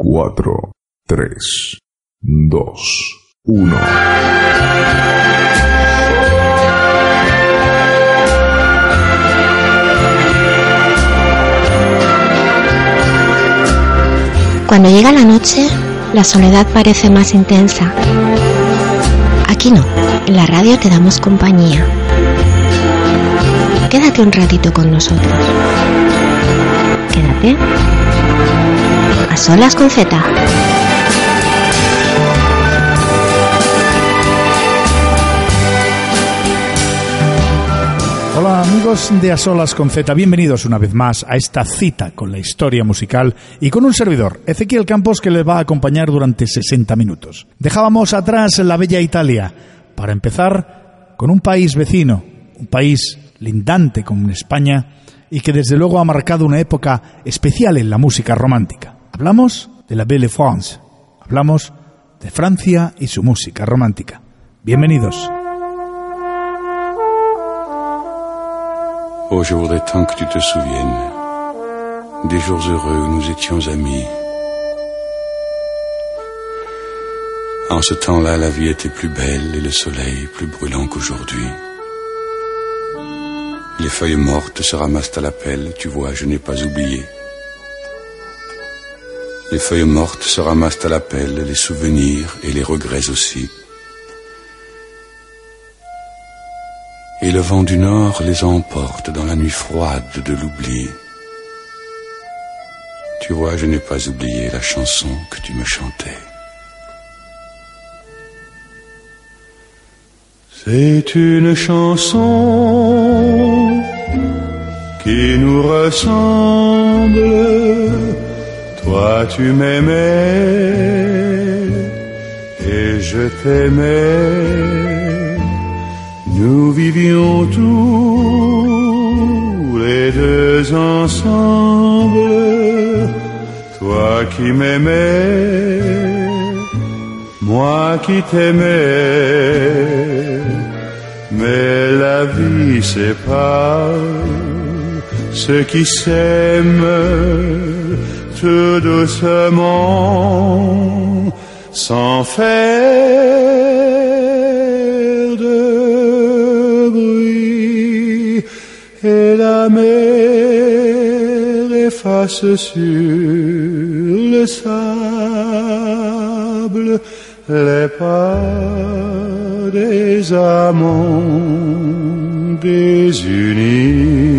4, 3, 2, 1. Cuando llega la noche, la soledad parece más intensa. Aquí no, en la radio te damos compañía. Quédate un ratito con nosotros. Quédate. A solas con Z. Hola amigos de A Solas con Z, bienvenidos una vez más a esta cita con la historia musical y con un servidor, Ezequiel Campos, que les va a acompañar durante 60 minutos. Dejábamos atrás la bella Italia para empezar con un país vecino, un país lindante como España y que desde luego ha marcado una época especial en la música romántica. Hablamos de la Belle France, hablamos de Francia y su música romántica. Bienvenidos. Oh, je voudrais tant que tu te souviennes des jours heureux où nous étions amis. En ce temps-là, la vie était plus belle et le soleil plus brûlant qu'aujourd'hui. Les feuilles mortes se ramassent à la pelle, tu vois, je n'ai pas oublié. Les feuilles mortes se ramassent à la pelle, les souvenirs et les regrets aussi. Et le vent du nord les emporte dans la nuit froide de l'oubli. Tu vois, je n'ai pas oublié la chanson que tu me chantais. C'est une chanson qui nous ressemble. Toi, tu m'aimais et je t'aimais. Nous vivions tous les deux ensemble, toi qui m'aimais, moi qui t'aimais, mais la vie sépare ceux qui s'aiment tout doucement, sans faire de bruit, et la mer efface sur le sable les pas des amants désunis.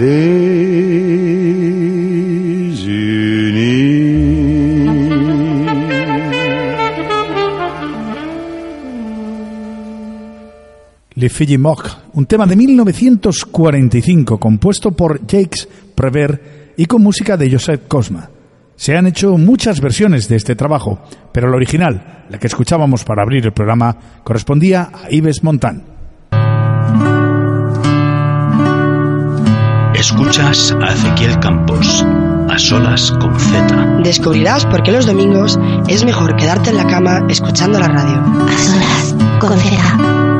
Le Fille un tema de 1945 compuesto por Jacques Prévert y con música de Joseph Cosma. Se han hecho muchas versiones de este trabajo, pero la original, la que escuchábamos para abrir el programa, correspondía a Yves Montand. Escuchas a Ezequiel Campos, a solas con Z. Descubrirás por qué los domingos es mejor quedarte en la cama escuchando la radio. A solas con Z.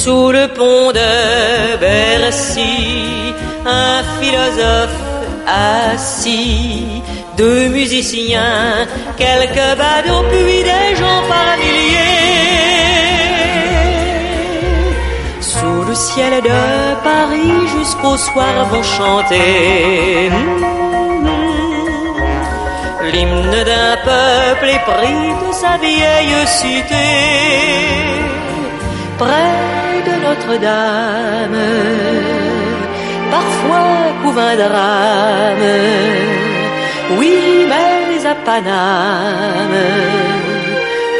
Sous le pont de Bercy, un philosophe assis, deux musiciens, quelques badauds, puis des gens par milliers. Sous le ciel de Paris jusqu'au soir vont chanter l'hymne d'un peuple épris de sa vieille cité. Près Notre-Dame parfois couvre un drame. Oui, mais à Paname,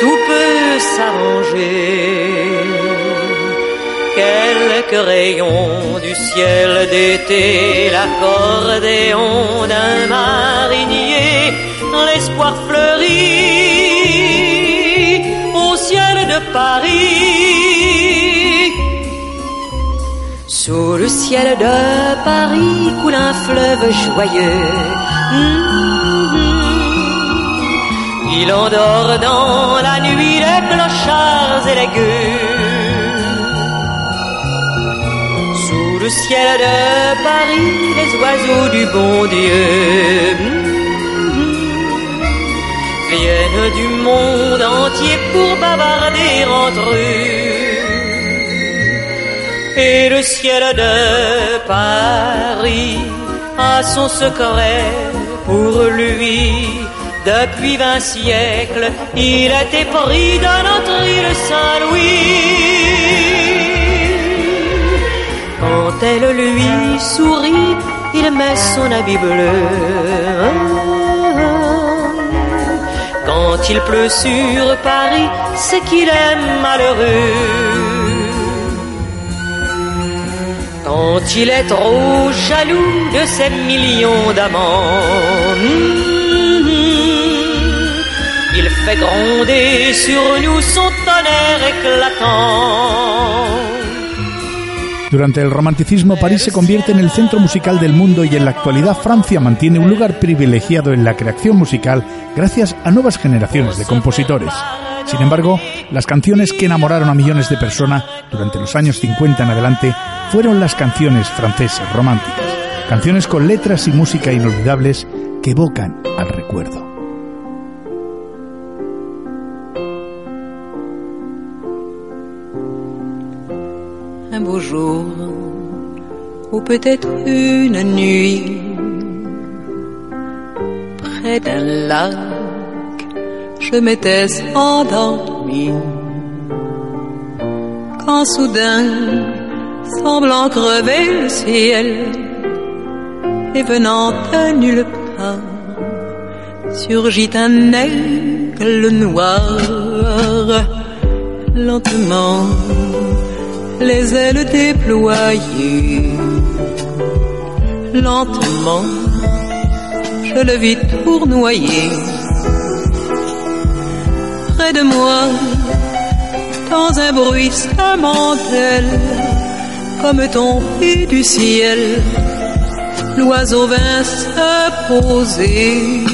tout peut s'arranger. Quelques rayons du ciel d'été, l'accordéon d'un marinier, l'espoir fleurit au ciel de Paris sous le ciel de Paris coule un fleuve joyeux. Il endort dans la nuit les clochards et les gueux. Sous le ciel de Paris, les oiseaux du bon Dieu viennent du monde entier pour bavarder entre eux et le ciel de Paris a son secret pour lui. Depuis vingt siècles, il été pris dans notre île Saint-Louis. Quand elle lui sourit, il met son habit bleu. Quand il pleut sur Paris, c'est qu'il est malheureux. Quand il est trop jaloux de ses millions d'amants. Il fait gronder sur nous son tonnerre éclatant. Durante el romanticismo, París se convierte en el centro musical del mundo y en la actualidad Francia mantiene un lugar privilegiado en la creación musical gracias a nuevas generaciones de compositores. Sin embargo, las canciones que enamoraron a millones de personas durante los años 50 en adelante fueron las canciones francesas románticas, canciones con letras y música inolvidables que evocan al recuerdo. Un beau jour, ou peut-être une nuit, près d'un lac, je m'étais endormi. Quand soudain, semblant crever le ciel et venant de nulle part, surgit un aigle noir, lentement, les ailes déployées, lentement, je le vis tournoyer près de moi, dans un bruit bruissement comme tombé du ciel, l'oiseau vint se poser.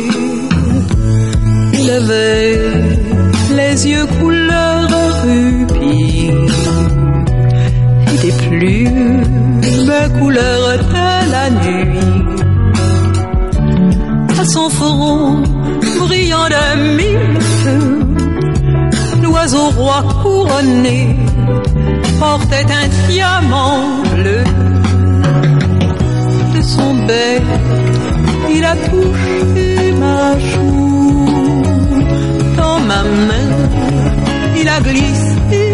Il avait les yeux couleur rubis et des plumes couleur de la nuit. À son front brillant de mille feux, l'oiseau roi couronné portait un diamant bleu de son bec. Il a touché ma joue dans ma main. Il a glissé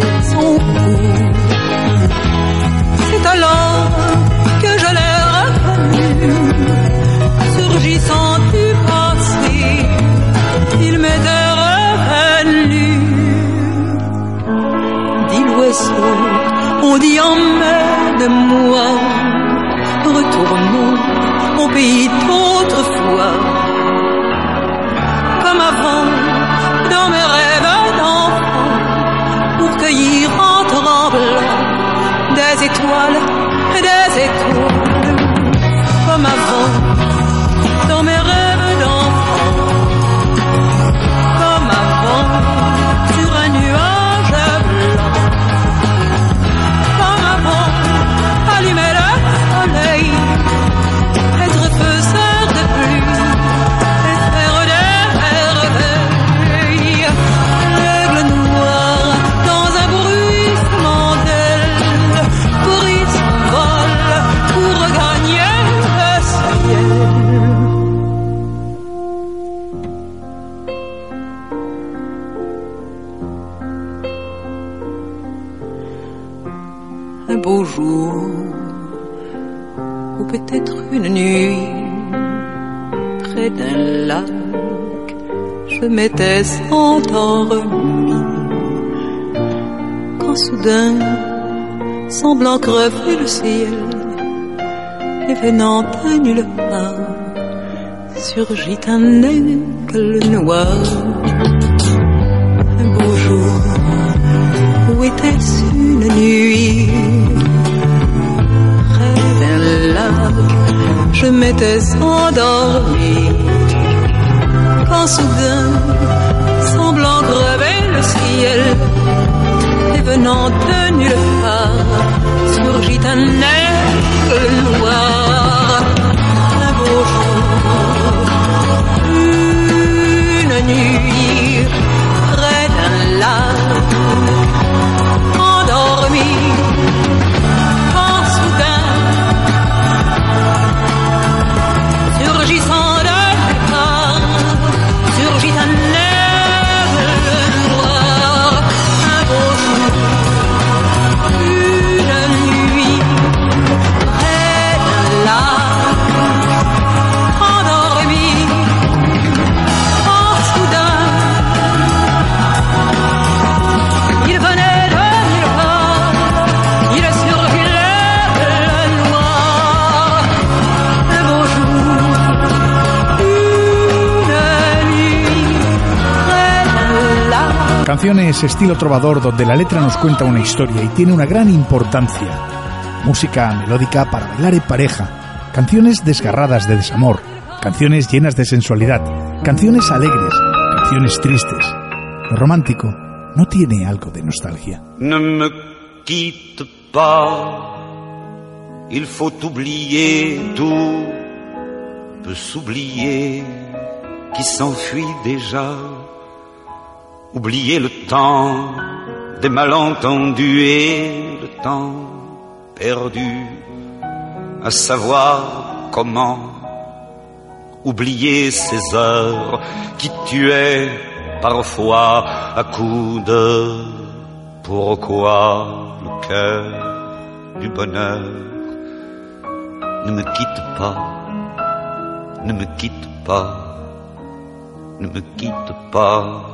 On dit emmène-moi, retournons au pays d'autrefois. Comme avant, dans mes rêves d'enfant, pour cueillir en tremblant des étoiles, et des étoiles. Comme avant, un beau jour, ou peut-être une nuit, près d'un lac, je m'étais endormi. Quand soudain, semblant crever le ciel, et venant à nulle part, surgit un aigle noir. Un beau jour, où était-ce une nuit? Je m'étais endormi. Quand soudain, semblant crever le ciel, et venant de nulle part, surgit un aigle noir. Lac. Canciones estilo trovador donde la letra nos cuenta una historia y tiene una gran importancia. Música melódica para bailar en pareja. Canciones desgarradas de desamor. Canciones llenas de sensualidad. Canciones alegres. Canciones tristes. Lo romántico no tiene algo de nostalgia. Ne me quitte pas, il faut oublier tout, peut s'oublier qui s'enfuit déjà, oublier le temps des malentendus et le temps perdu, à savoir comment oublier ces heures qui tuaient parfois à coups de pourquoi le cœur du bonheur ne me quitte pas, ne me quitte pas, ne me quitte pas,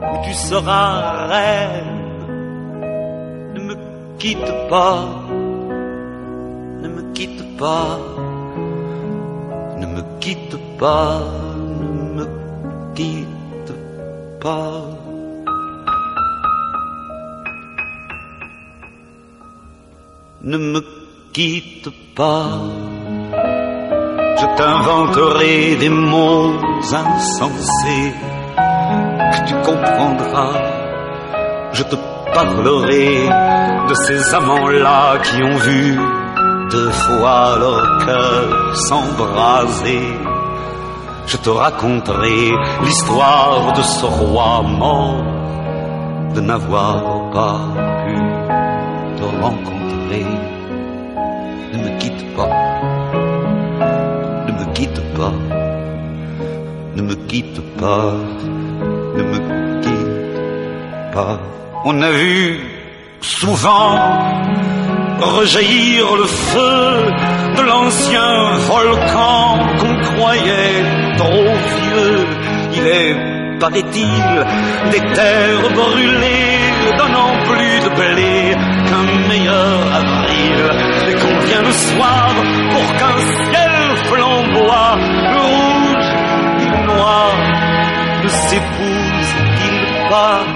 où tu seras reine. Ne me quitte pas, ne me quitte pas, ne me quitte pas, ne me quitte pas. Ne me quitte pas, je t'inventerai des mots insensés tu comprendras. Je te parlerai de ces amants-là qui ont vu deux fois leur cœur s'embraser. Je te raconterai l'histoire de ce roi mort, de n'avoir pas pu te rencontrer. Ne me quitte pas, ne me quitte pas, ne me quitte pas, On a vu souvent rejaillir le feu de l'ancien volcan qu'on croyait trop vieux. Il est, paraît-il, des terres brûlées donnant plus de blé qu'un meilleur avril. Et qu'on vient le soir pour qu'un ciel flamboie, le rouge et le noir ne s'épousent-ils pas?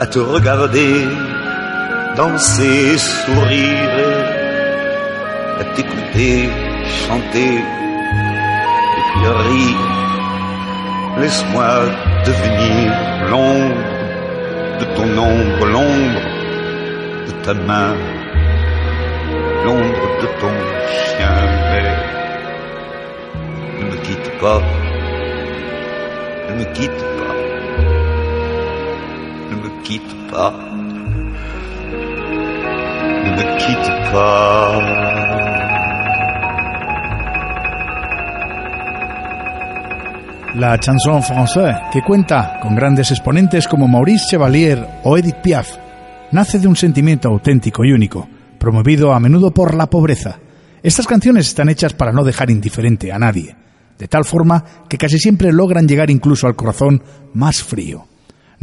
à te regarder, danser, sourire, à t'écouter, chanter et puis rire. Laisse-moi devenir l'ombre de ton ombre, l'ombre de ta main, l'ombre de ton chien, mais ne me quitte pas, ne me quitte pas, La chanson française, que cuenta con grandes exponentes como Maurice Chevalier o Edith Piaf, nace de un sentimiento auténtico y único, promovido a menudo por la pobreza. Estas canciones están hechas para no dejar indiferente a nadie, de tal forma que casi siempre logran llegar incluso al corazón más frío.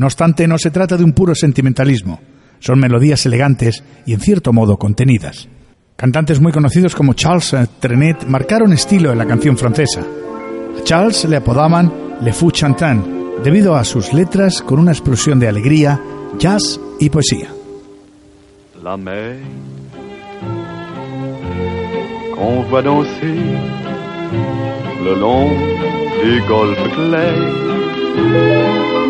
No obstante, no se trata de un puro sentimentalismo, son melodías elegantes y en cierto modo contenidas. Cantantes muy conocidos como Charles Trenet marcaron estilo en la canción francesa. A Charles le apodaban Le Fou Chantant, debido a sus letras con una explosión de alegría, jazz y poesía. La mer danser le long clairs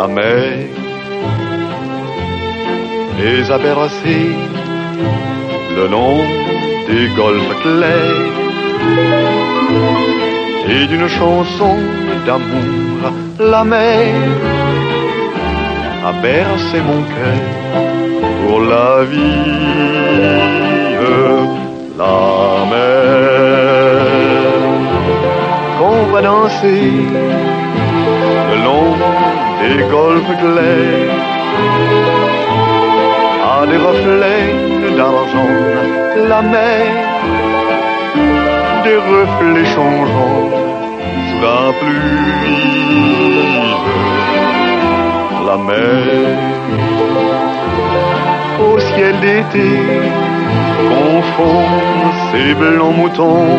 La mer les a bercés le long des golfes clairs et d'une chanson d'amour. La mer a bercé mon cœur pour la vie. La mer qu'on va danser des golfes clairs à des reflets d'argent. La mer des reflets changeants sous la pluie. La mer au ciel d'été confond ces blancs moutons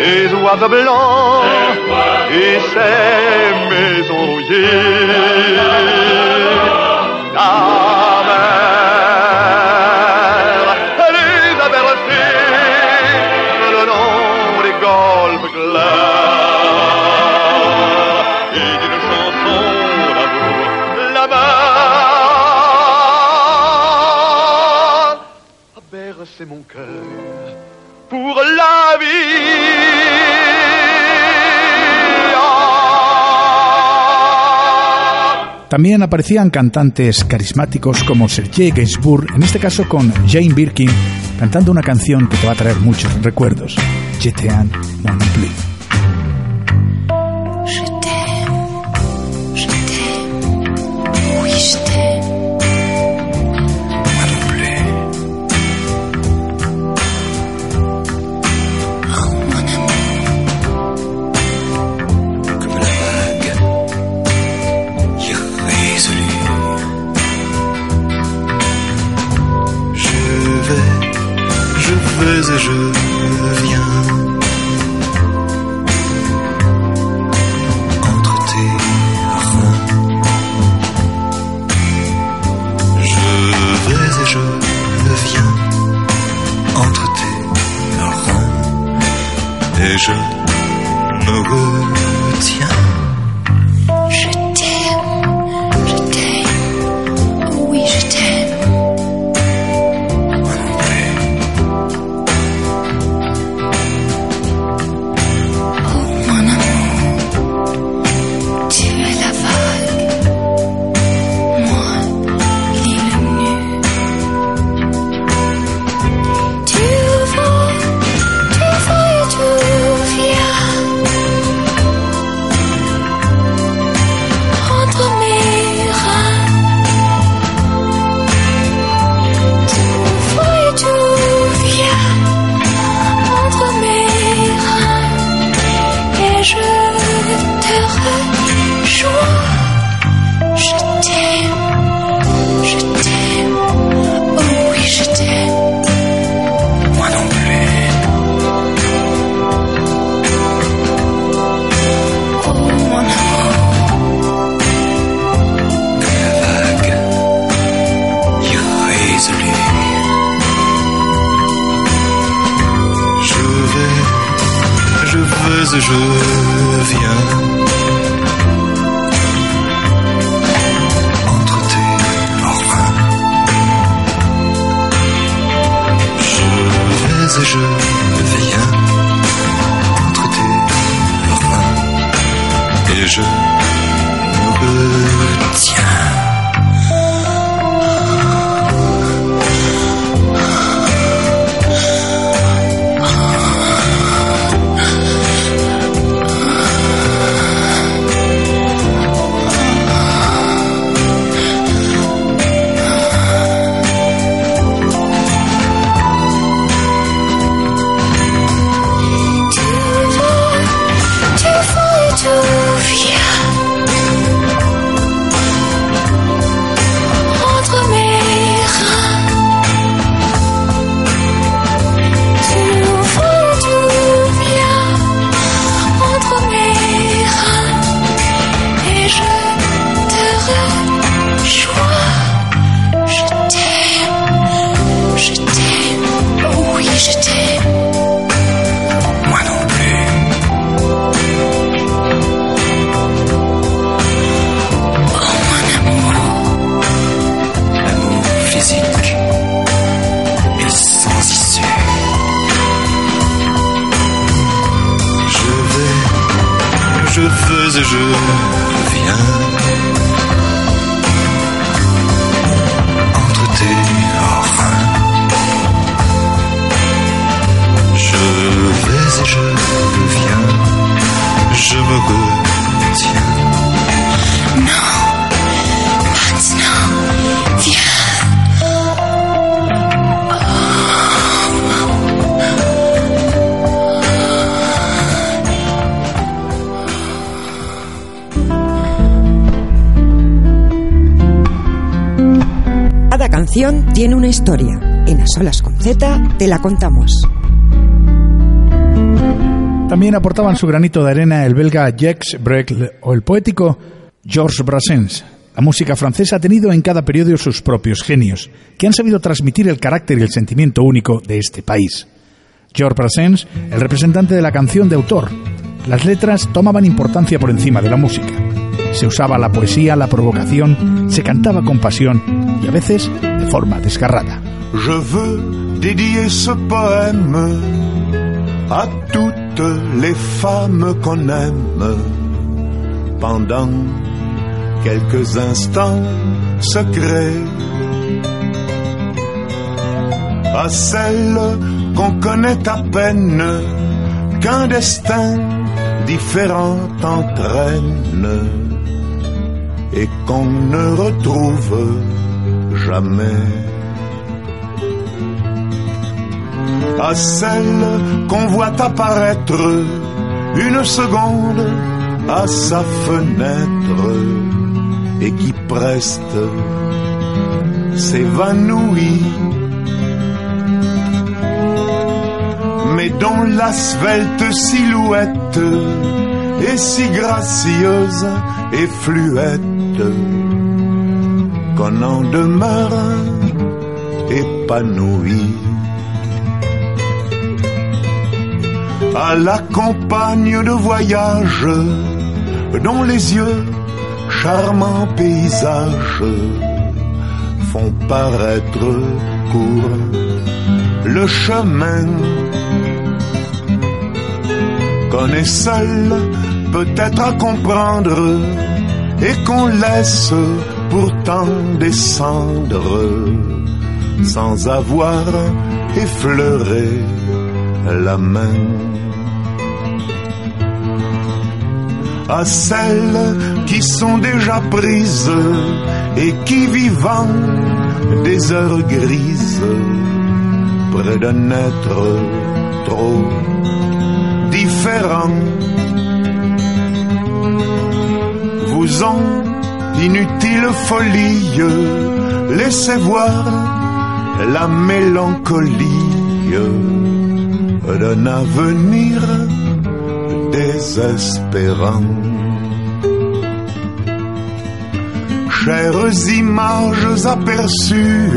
ses oies de blanc et ses maisons rouillées. La mer, elle est abertée, le long des golfes clairs et d'une chanson d'amour. La mer, aberre, c'est mon cœur pour la vie. También aparecían cantantes carismáticos como Sergei Gainsbourg, en este caso con Jane Birkin, cantando una canción que te va a traer muchos recuerdos, Jetean Monopoly. je et je viens. canción tiene una historia. En A Solas con Z te la contamos. También aportaban su granito de arena el belga Jacques Brel o el poético Georges Brassens. La música francesa ha tenido en cada periodo sus propios genios, que han sabido transmitir el carácter y el sentimiento único de este país. Georges Brassens, el representante de la canción de autor. Las letras tomaban importancia por encima de la música. Se usaba la poesía, la provocación, se cantaba con pasión y a veces de forma desgarrada. Je veux dédier ce poème à toutes les femmes qu'on aime. Pendant quelques instants secrets, à celles qu'on connaît à peine, qu'un destin différent entraîne et qu'on ne retrouve jamais. À celle qu'on voit apparaître une seconde à sa fenêtre et qui preste s'évanouit dont la svelte silhouette est si gracieuse et fluette qu'on en demeure épanoui. À la campagne de voyage, dont les yeux, charmants paysages, font paraître court le chemin qu'on est seul peut-être à comprendre et qu'on laisse pourtant descendre sans avoir effleuré la main. À celles qui sont déjà prises et qui vivant des heures grises près d'un être trop vous ont inutile folie laissez voir la mélancolie d'un avenir désespérant. Chères images aperçues,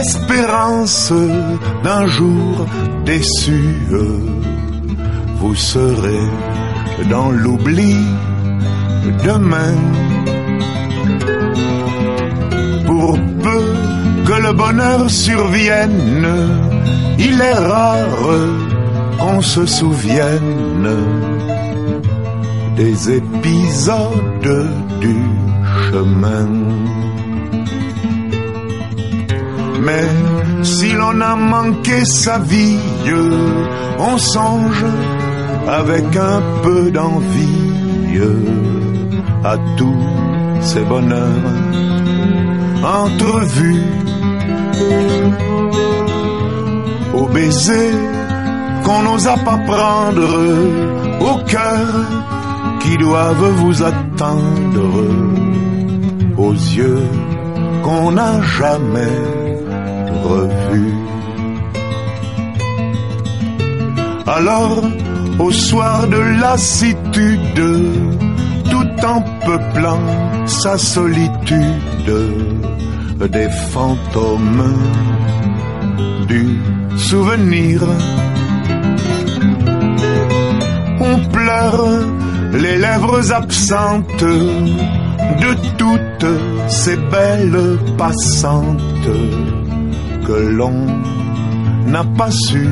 espérance d'un jour déçu, vous serez dans l'oubli demain. Pour peu que le bonheur survienne, il est rare qu'on se souvienne des épisodes du chemin. Mais si l'on a manqué sa vie, on songe avec un peu d'envie à tous ces bonheurs entrevus au baiser qu'on n'osa pas prendre, au cœur qui doivent vous attendre, aux yeux qu'on n'a jamais revus. Alors, au soir de lassitude, tout en peuplant sa solitude, des fantômes du souvenir. On pleure les lèvres absentes de toutes ces belles passantes que l'on n'a pas su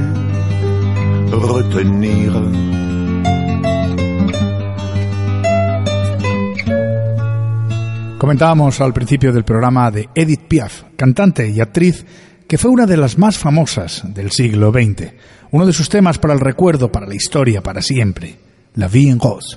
Comentábamos al principio del programa de Edith Piaf, cantante y actriz que fue una de las más famosas del siglo XX, uno de sus temas para el recuerdo, para la historia, para siempre, La Vie en Rose.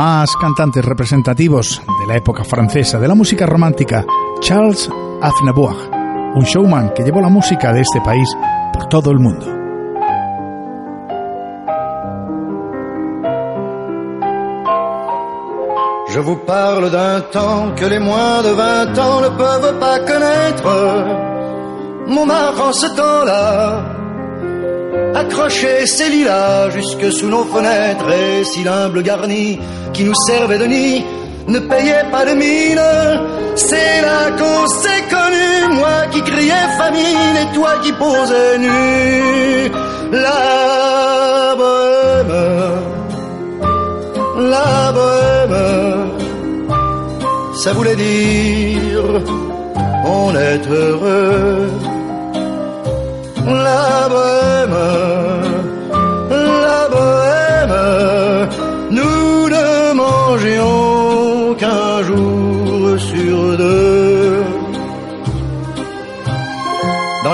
Más cantantes representativos de la época francesa de la música romántica, Charles Aznavour, un showman que llevó la música de este país por todo el mundo. Je vous parle d'un temps que les moins de vingt ans ne peuvent pas connaître. Montmartre en ce temps-là accrochait ses lilas jusque sous nos fenêtres et si l'humble garni qui nous servait de nid ne payait pas de mine. C'est s'est connu, moi qui criais famine et toi qui posais nu. La bohème, la bohème, ça voulait dire on est heureux. La bohème, la bohème, nous ne mangions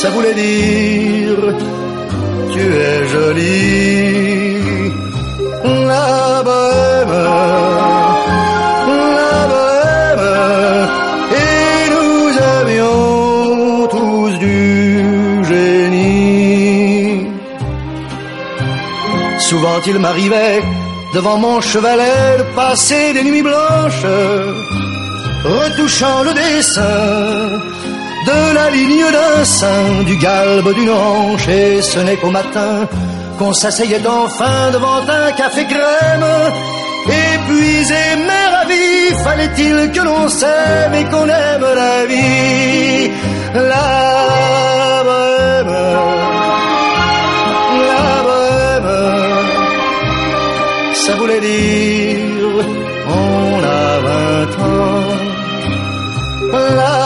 ça voulait dire tu es jolie. La bohème, la bohème, et nous avions tous du génie. Souvent il m'arrivait devant mon chevalet de passer des nuits blanches, retouchant le dessin de la ligne d'un sein, du galbe d'une hanche, et ce n'est qu'au matin qu'on s'asseyait enfin devant un café crème. Épuisé mais ravi, fallait-il que l'on s'aime et qu'on aime la vie? La bohème, ça voulait dire on a vingt. La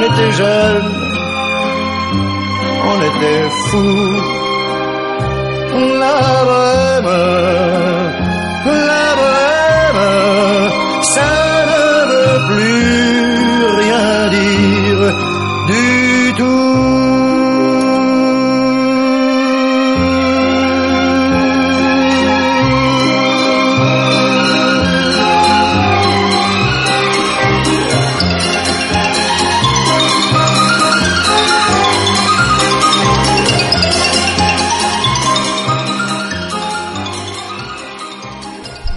on était jeunes, on était fous. la bohème, la bohème, ça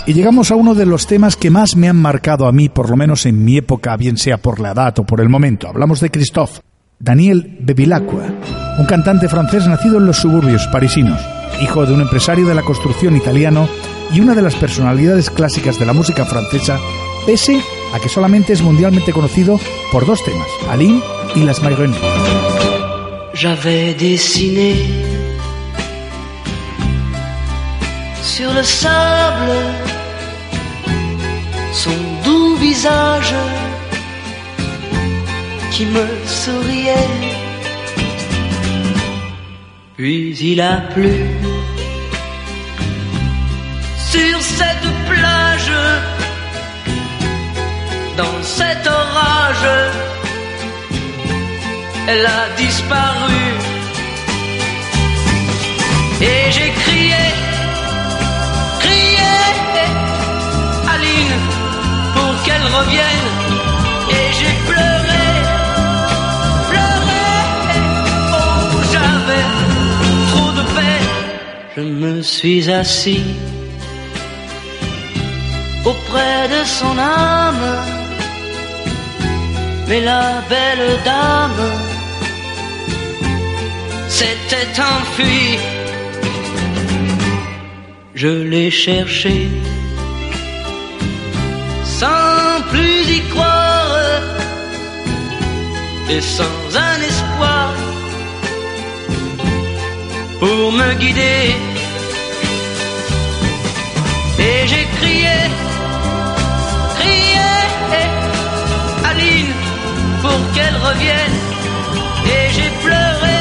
Y llegamos a uno de los temas que más me han marcado a mí, por lo menos en mi época, bien sea por la edad o por el momento. Hablamos de Christophe, Daniel Bevilacqua, un cantante francés nacido en los suburbios parisinos, hijo de un empresario de la construcción italiano y una de las personalidades clásicas de la música francesa, pese a que solamente es mundialmente conocido por dos temas, Aline y Las Mayrenes. J'avais dessiné sur le sable son doux visage qui me souriait. Puis il a plu sur cette plage, dans cet orage, elle a disparu. Et j'ai pleuré, pleuré, oh j'avais trop de peine. Je me suis assis auprès de son âme. Mais la belle dame s'était enfuie. Je l'ai cherché sans et sans un espoir pour me guider. Et j'ai crié, crié, Aline, pour qu'elle revienne. Et j'ai pleuré,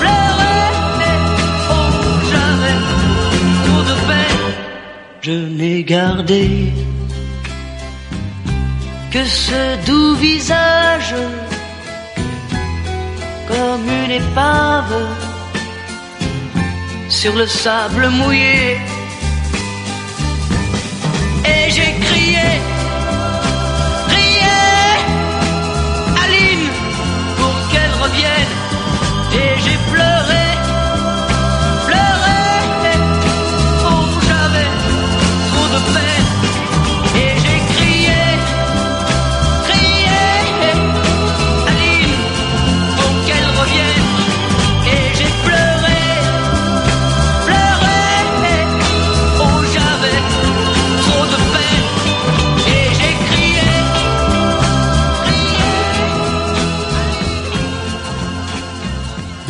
pleuré, oh j'avais trop de peine. Je n'ai gardé que ce doux visage comme une épave sur le sable mouillé. Et j'ai crié, crié, Aline, pour qu'elle revienne. Et j'ai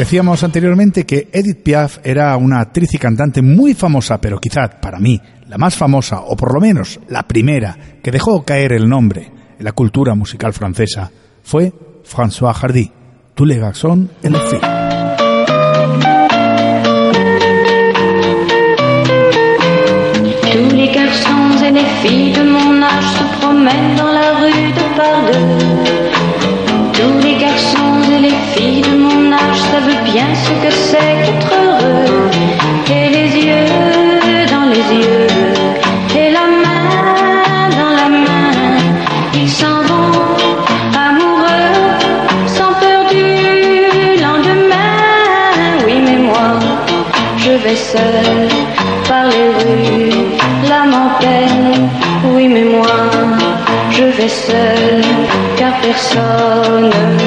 Decíamos anteriormente que Edith Piaf era una actriz y cantante muy famosa, pero quizá para mí la más famosa, o por lo menos la primera que dejó caer el nombre en la cultura musical francesa, fue François Hardy, tous les garçons et les filles. Tous les garçons et les filles de mon âge se promènent dans la rue de par deux. Bien ce que c'est qu'être heureux. Et les yeux dans les yeux, et la main dans la main, ils s'en vont amoureux, sans peur du lendemain. Oui, mais moi, je vais seul par les rues, l'âme en peine. Oui, mais moi, je vais seul, car personne ne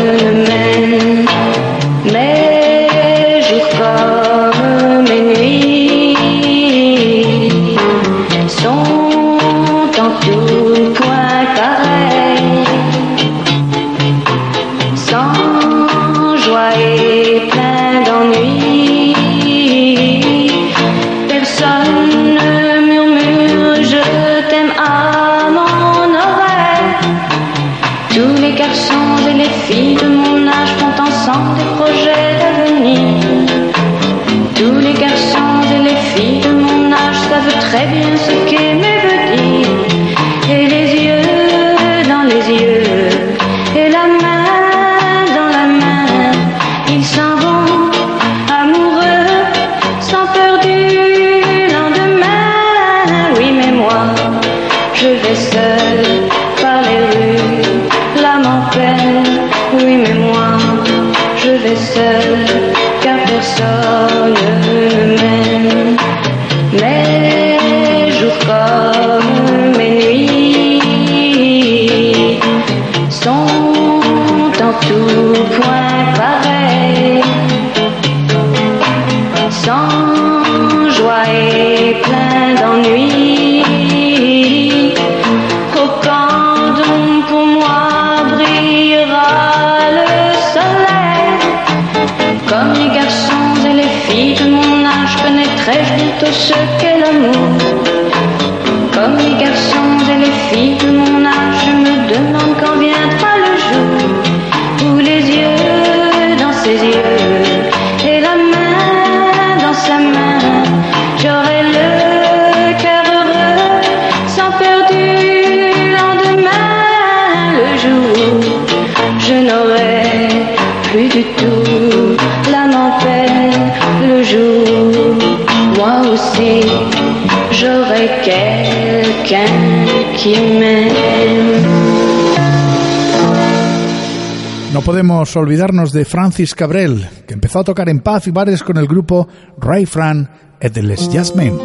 No podemos olvidarnos de Francis Cabrel, que empezó a tocar en paz y bares con el grupo Ray Fran et de Les Jasmine.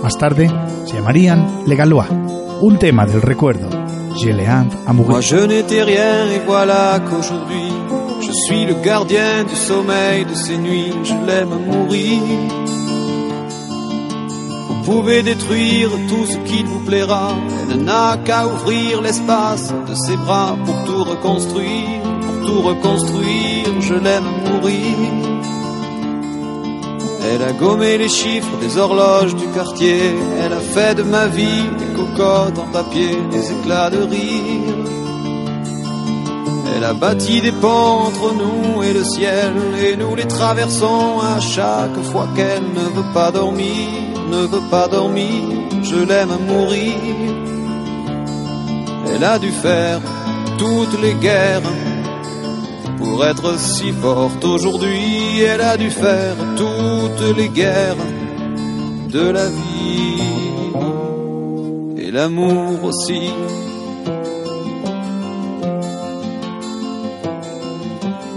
Más tarde se llamarían Les Galois, un tema del recuerdo. Je l'aime amoureux. Moi je n'étais rien et voilà qu'aujourd'hui je suis le gardien du sommeil de ces nuits, je l'aime à mourir. Vous pouvez détruire tout ce qui vous plaira, elle n'a qu'à ouvrir l'espace de ses bras pour tout reconstruire, pour tout reconstruire, je l'aime mourir. Elle a gommé les chiffres des horloges du quartier. Elle a fait de ma vie des cocottes en papier, des éclats de rire. Elle a bâti des ponts entre nous et le ciel, et nous les traversons à chaque fois qu'elle ne veut pas dormir, ne veut pas dormir. Je l'aime mourir. Elle a dû faire toutes les guerres pour être si forte aujourd'hui, elle a dû faire toutes les guerres de la vie et l'amour aussi.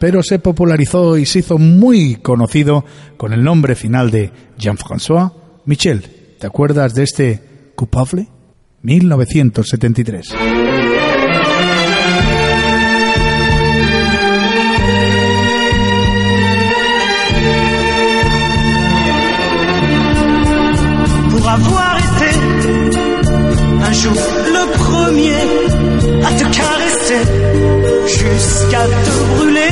pero se popularizó y se hizo muy conocido con el nombre final de Jean-François Michel. ¿Te acuerdas de este Coupable? 1973. pour avoir été un jour le premier à te caresser jusqu'à te brûler,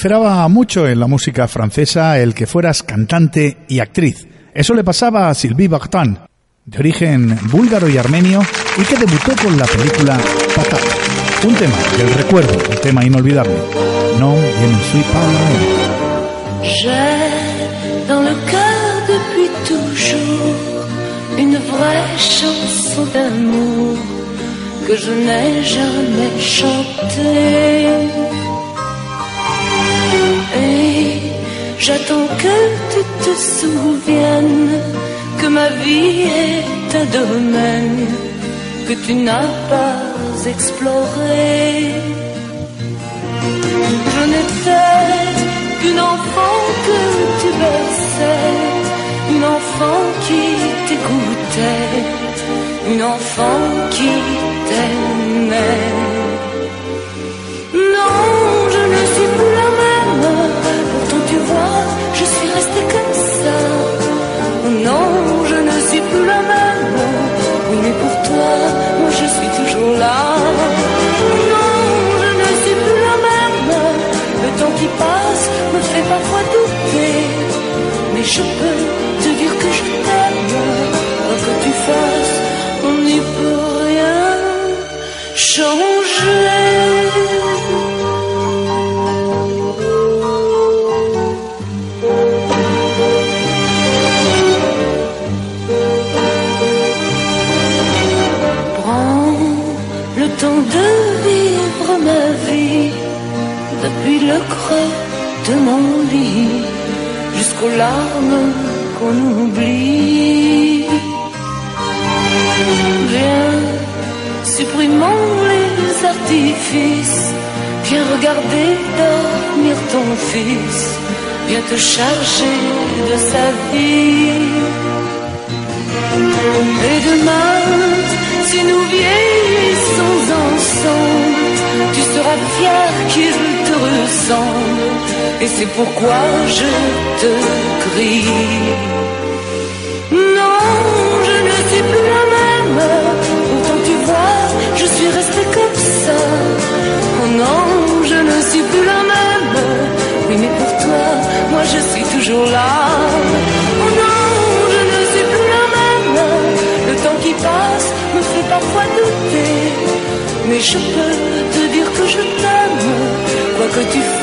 Proliferaba mucho en la música francesa el que fueras cantante y actriz. Eso le pasaba a Sylvie Vartan, de origen búlgaro y armenio, y que debutó con la película Patat. Un tema del recuerdo, un tema inolvidable. No, je ne suis pas. J'ai dans le cœur depuis toujours une vraie chanson d'amour que je n'ai jamais chantée. Tu te souviennes que ma vie est un domaine que tu n'as pas exploré. Je n'étais qu'une enfant que tu berçais, une enfant qui t'écoutait, une enfant qui t'aimait. Je peux te dire que je t'aime, quoi que tu fasses, on n'y peut rien changer. Jusqu'aux larmes qu'on oublie. Viens, supprimons les artifices. Viens regarder dormir ton fils. Viens te charger de sa vie. Et demain, si nous vieillissons ensemble, tu seras fier qu'il te ressemble. Et c'est pourquoi je te crie. Non, je ne suis plus la même. Pourtant tu vois, je suis restée comme ça. Oh non, je ne suis plus la même. Oui, mais pour toi, moi je suis toujours là. Oh non, je ne suis plus la même. Le temps qui passe me fait parfois douter. Mais je peux te dire que je t'aime. Quoi que tu fasses,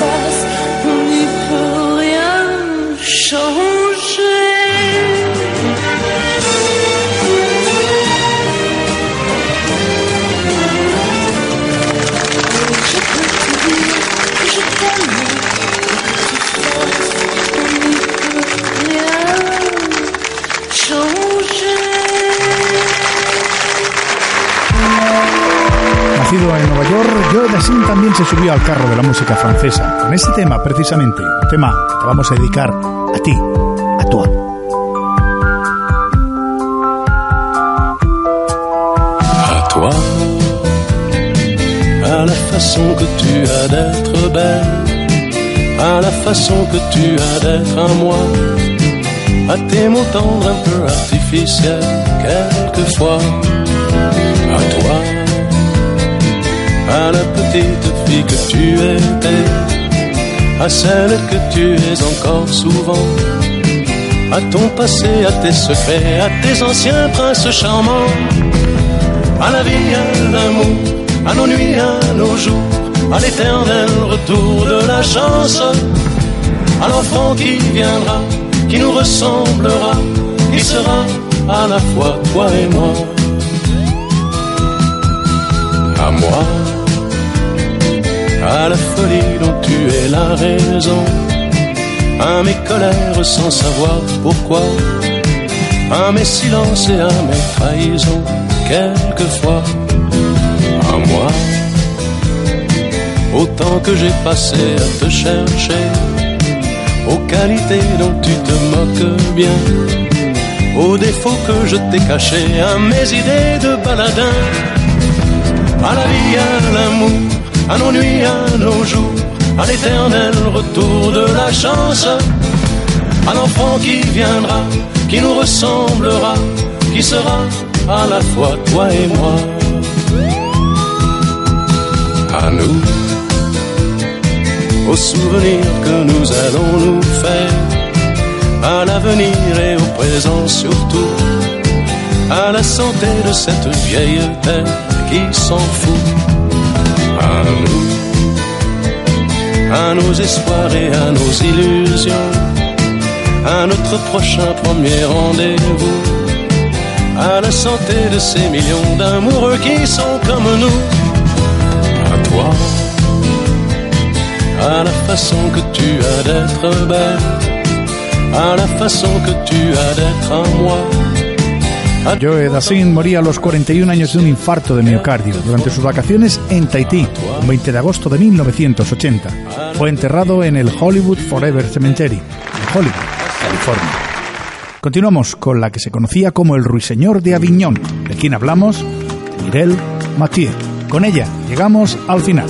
Nacido en Nueva York, Joe Dassin también se subió al carro de la música francesa, con este tema precisamente, un tema que te vamos a dedicar a ti, a tu À toi, à la façon que tu as d'être belle, à la façon que tu as d'être à moi, à tes mots tendres un peu artificiels, quelquefois, à toi, à la petite fille que tu étais, à celle que tu es encore souvent, à ton passé, à tes secrets, à tes anciens princes charmants, à la vie, à l'amour, à nos nuits, à nos jours, à l'éternel retour de la chance, à l'enfant qui viendra, qui nous ressemblera, qui sera à la fois toi et moi. à la folie dont tu es la raison, à mes colères sans savoir pourquoi, à mes silences et à mes trahisons, quelquefois, à moi. Autant que j'ai passé à te chercher, aux qualités dont tu te moques bien, aux défauts que je t'ai cachés, à mes idées de baladin, à la vie, à l'amour, à nos nuits, à nos jours, à l'éternel retour de la chance, à l'enfant qui viendra, qui nous ressemblera, qui sera à la fois toi et moi. À nous aux souvenirs que nous allons nous faire, à l'avenir et au présent surtout, à la santé de cette vieille terre qui s'en fout, à nous, à nos espoirs et à nos illusions, à notre prochain premier rendez-vous, à la santé de ces millions d'amoureux qui sont comme nous, à toi. À la façon que tu as d'être belle, à la façon que tu as d'être à moi. Joe Dassin moría a los 41 años de un infarto de miocardio. Durante sus vacaciones en Tahití, un 20 de agosto de 1980. Fue enterrado en el Hollywood Forever Cemetery, en Hollywood, California. Continuamos con la que se conocía como el Ruiseñor de Aviñón, de quien hablamos, Mirel Mathieu. Con ella llegamos al final.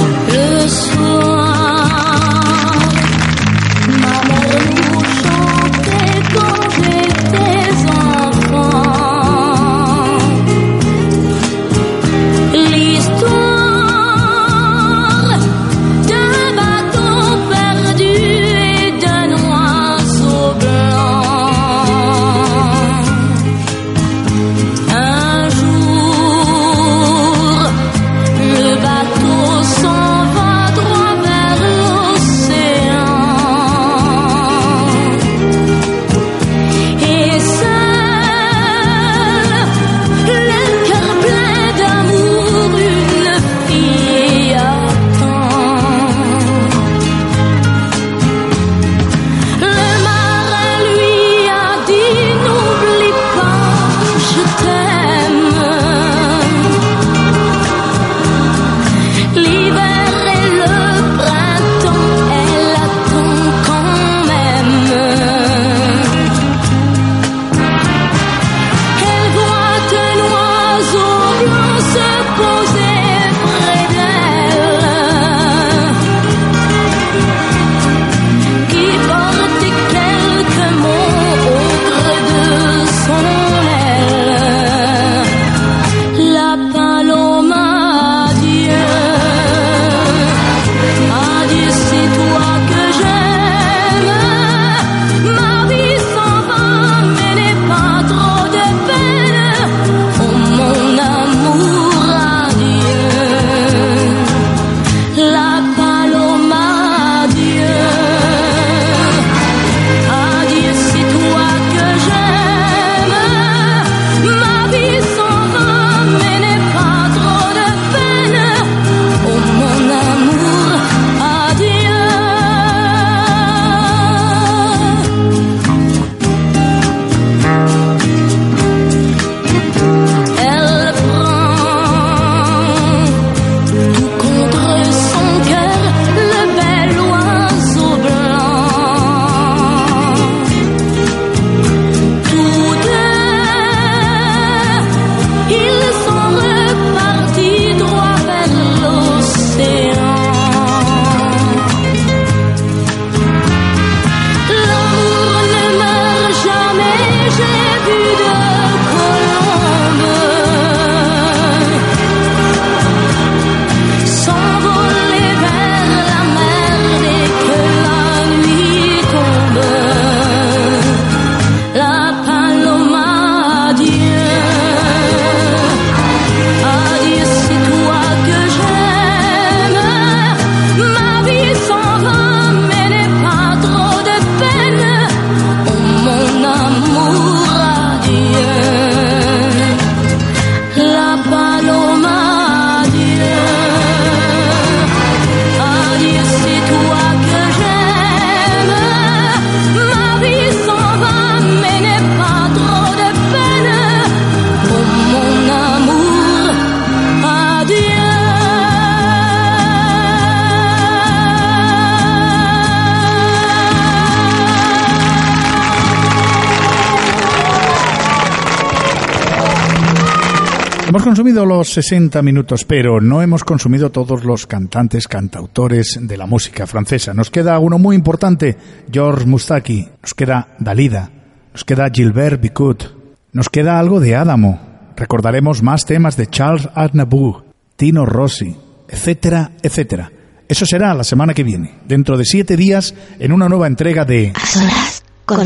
Los 60 minutos, pero no hemos consumido todos los cantantes, cantautores de la música francesa. Nos queda uno muy importante, Georges Moustaki, nos queda Dalida, nos queda Gilbert Bicut, nos queda algo de Adamo. Recordaremos más temas de Charles Aznavour, Tino Rossi, etcétera, etcétera. Eso será la semana que viene, dentro de siete días, en una nueva entrega de A solas con.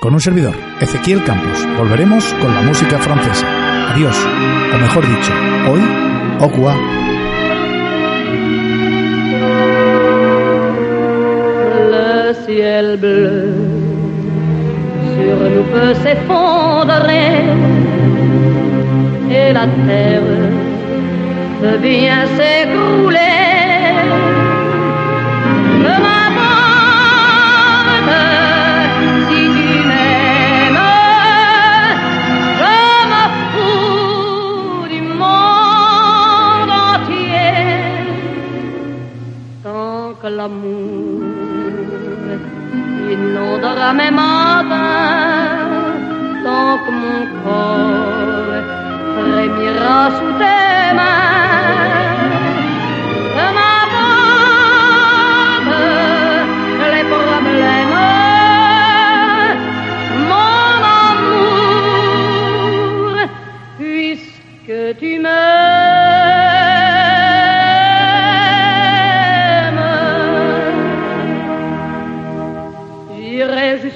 Con un servidor, Ezequiel Campos. Volveremos con la música francesa. Adiós, o mejor dicho, hoy, revoir. Le ciel bleu sur nous peut s'effondrer et la terre bien s'écrouler. Tant que l'amour inondera mes matins, tant que mon corps frémira sous tes mains.